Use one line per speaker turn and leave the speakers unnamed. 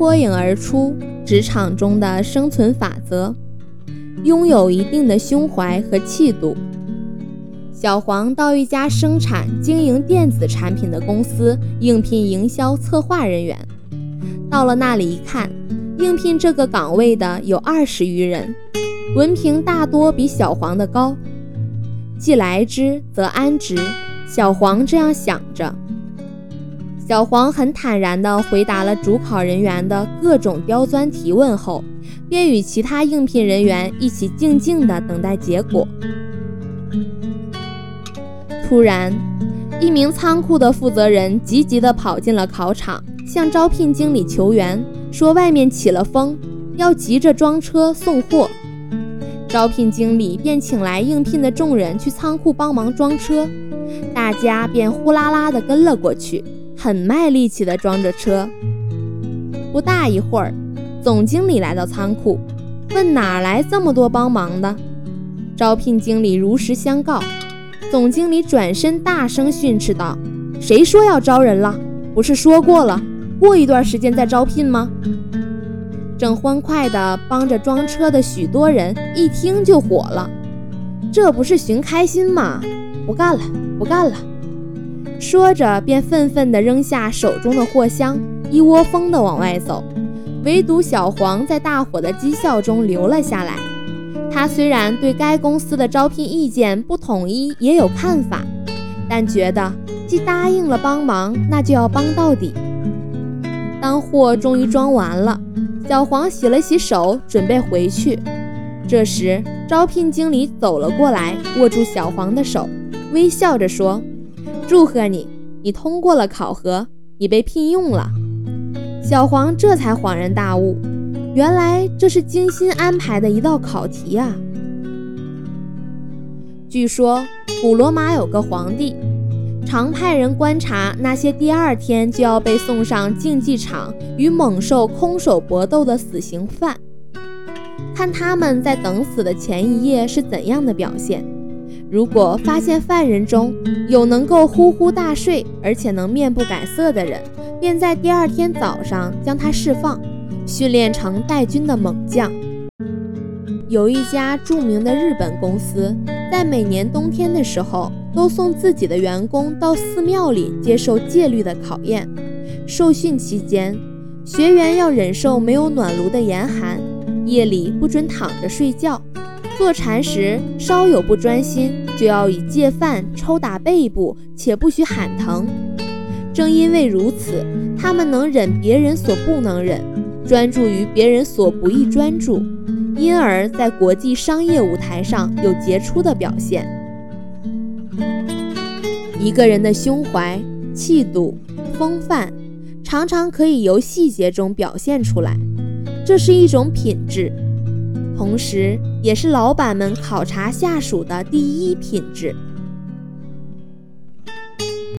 脱颖而出职场中的生存法则：拥有一定的胸怀和气度。小黄到一家生产经营电子产品的公司应聘营销策划人员。到了那里一看，应聘这个岗位的有二十余人，文凭大多比小黄的高。既来之，则安之。小黄这样想着。小黄很坦然地回答了主考人员的各种刁钻提问后，便与其他应聘人员一起静静地等待结果。突然，一名仓库的负责人急急地跑进了考场，向招聘经理求援，说外面起了风，要急着装车送货。招聘经理便请来应聘的众人去仓库帮忙装车，大家便呼啦啦地跟了过去。很卖力气地装着车，不大一会儿，总经理来到仓库，问哪来这么多帮忙的。招聘经理如实相告。总经理转身大声训斥道：“谁说要招人了？不是说过了，过一段时间再招聘吗？”正欢快地帮着装车的许多人一听就火了：“这不是寻开心吗？不干了，不干了！”说着，便愤愤地扔下手中的货箱，一窝蜂地往外走。唯独小黄在大伙的讥笑中留了下来。他虽然对该公司的招聘意见不统一，也有看法，但觉得既答应了帮忙，那就要帮到底。当货终于装完了，小黄洗了洗手，准备回去。这时，招聘经理走了过来，握住小黄的手，微笑着说。祝贺你，你通过了考核，你被聘用了。小黄这才恍然大悟，原来这是精心安排的一道考题啊！据说古罗马有个皇帝，常派人观察那些第二天就要被送上竞技场与猛兽空手搏斗的死刑犯，看他们在等死的前一夜是怎样的表现。如果发现犯人中有能够呼呼大睡，而且能面不改色的人，便在第二天早上将他释放，训练成带军的猛将。有一家著名的日本公司，在每年冬天的时候，都送自己的员工到寺庙里接受戒律的考验。受训期间，学员要忍受没有暖炉的严寒，夜里不准躺着睡觉。坐禅时稍有不专心，就要以戒饭抽打背部，且不许喊疼。正因为如此，他们能忍别人所不能忍，专注于别人所不易专注，因而在国际商业舞台上有杰出的表现。一个人的胸怀、气度、风范，常常可以由细节中表现出来，这是一种品质。同时，也是老板们考察下属的第一品质。